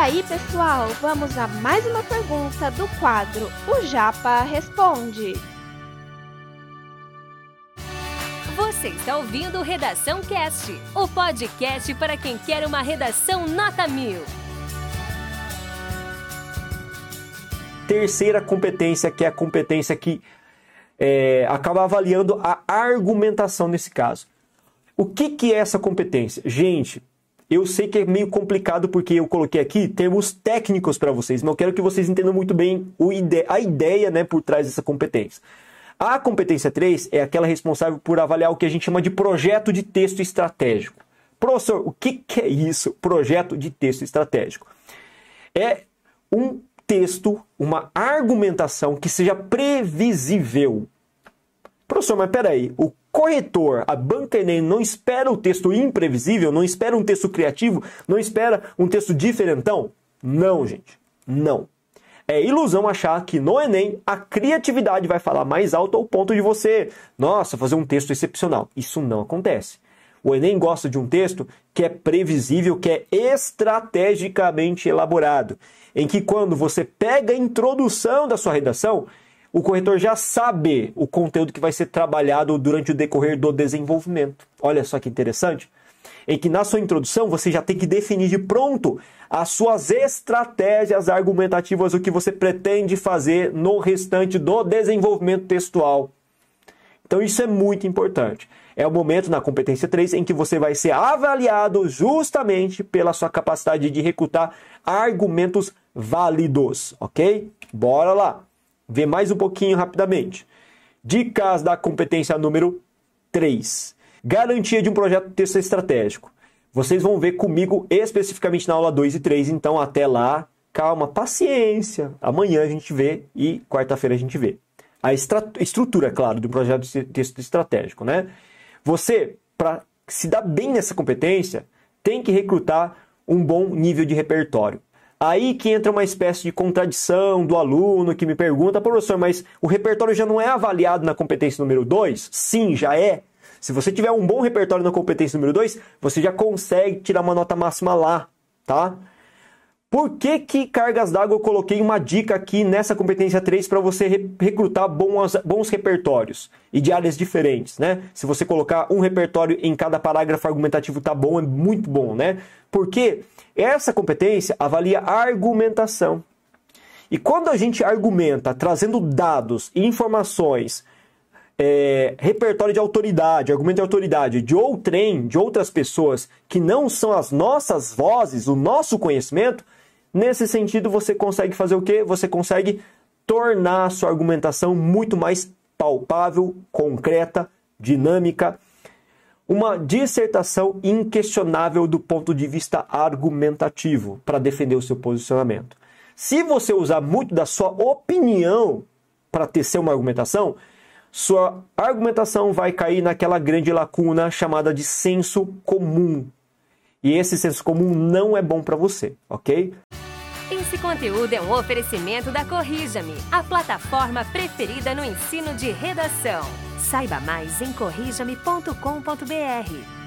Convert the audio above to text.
aí, pessoal, vamos a mais uma pergunta do quadro O Japa Responde. Você está ouvindo Redação Cast, o podcast para quem quer uma redação nota mil. Terceira competência, que é a competência que é, acaba avaliando a argumentação nesse caso. O que, que é essa competência? Gente, eu sei que é meio complicado porque eu coloquei aqui termos técnicos para vocês, mas eu quero que vocês entendam muito bem a ideia né, por trás dessa competência. A competência 3 é aquela responsável por avaliar o que a gente chama de projeto de texto estratégico. Professor, o que, que é isso? Projeto de texto estratégico. É um texto, uma argumentação que seja previsível. Professor, mas peraí, o corretor, a banca Enem não espera o texto imprevisível, não espera um texto criativo, não espera um texto diferentão? Não, gente, não. É ilusão achar que no Enem a criatividade vai falar mais alto ao ponto de você, nossa, fazer um texto excepcional. Isso não acontece. O Enem gosta de um texto que é previsível, que é estrategicamente elaborado, em que quando você pega a introdução da sua redação, o corretor já sabe o conteúdo que vai ser trabalhado durante o decorrer do desenvolvimento. Olha só que interessante. Em que na sua introdução você já tem que definir de pronto as suas estratégias argumentativas, o que você pretende fazer no restante do desenvolvimento textual. Então isso é muito importante. É o momento na competência 3 em que você vai ser avaliado justamente pela sua capacidade de recrutar argumentos válidos, ok? Bora lá ver mais um pouquinho rapidamente. Dicas da competência número 3. Garantia de um projeto de texto estratégico. Vocês vão ver comigo especificamente na aula 2 e 3, então até lá, calma, paciência. Amanhã a gente vê e quarta-feira a gente vê. A estrutura, é claro, do projeto de texto estratégico, né? Você, para se dar bem nessa competência, tem que recrutar um bom nível de repertório. Aí que entra uma espécie de contradição do aluno que me pergunta, professor, mas o repertório já não é avaliado na competência número 2? Sim, já é. Se você tiver um bom repertório na competência número 2, você já consegue tirar uma nota máxima lá, tá? Por que, que cargas d'água eu coloquei uma dica aqui nessa competência 3 para você re recrutar bons, bons repertórios e de áreas diferentes, né? Se você colocar um repertório em cada parágrafo argumentativo tá bom, é muito bom, né? Porque essa competência avalia a argumentação. E quando a gente argumenta trazendo dados e informações, é, repertório de autoridade, argumento de autoridade de outrem, de outras pessoas que não são as nossas vozes, o nosso conhecimento, Nesse sentido, você consegue fazer o quê? Você consegue tornar a sua argumentação muito mais palpável, concreta, dinâmica, uma dissertação inquestionável do ponto de vista argumentativo para defender o seu posicionamento. Se você usar muito da sua opinião para tecer uma argumentação, sua argumentação vai cair naquela grande lacuna chamada de senso comum. E esse senso comum não é bom para você, ok? Esse conteúdo é um oferecimento da Corrija-me, a plataforma preferida no ensino de redação. Saiba mais em corrijame.com.br.